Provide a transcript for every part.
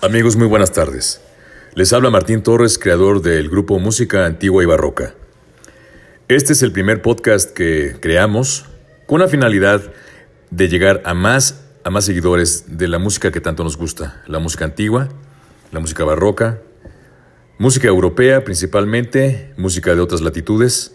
Amigos, muy buenas tardes. Les habla Martín Torres, creador del grupo Música Antigua y Barroca. Este es el primer podcast que creamos con la finalidad de llegar a más, a más seguidores de la música que tanto nos gusta, la música antigua, la música barroca, música europea principalmente, música de otras latitudes.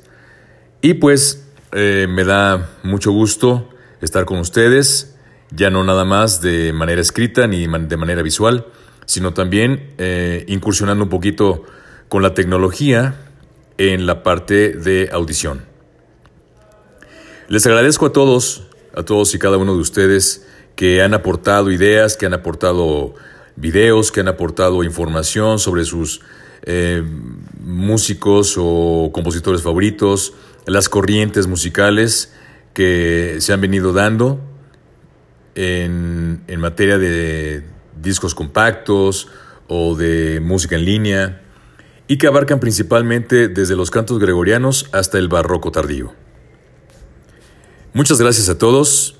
Y pues eh, me da mucho gusto estar con ustedes, ya no nada más de manera escrita ni de manera visual, sino también eh, incursionando un poquito con la tecnología en la parte de audición. Les agradezco a todos, a todos y cada uno de ustedes que han aportado ideas, que han aportado videos, que han aportado información sobre sus eh, músicos o compositores favoritos, las corrientes musicales que se han venido dando en, en materia de discos compactos o de música en línea y que abarcan principalmente desde los cantos gregorianos hasta el barroco tardío. Muchas gracias a todos.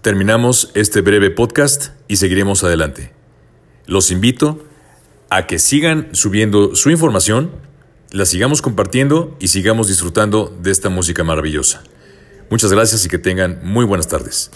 Terminamos este breve podcast y seguiremos adelante. Los invito a que sigan subiendo su información, la sigamos compartiendo y sigamos disfrutando de esta música maravillosa. Muchas gracias y que tengan muy buenas tardes.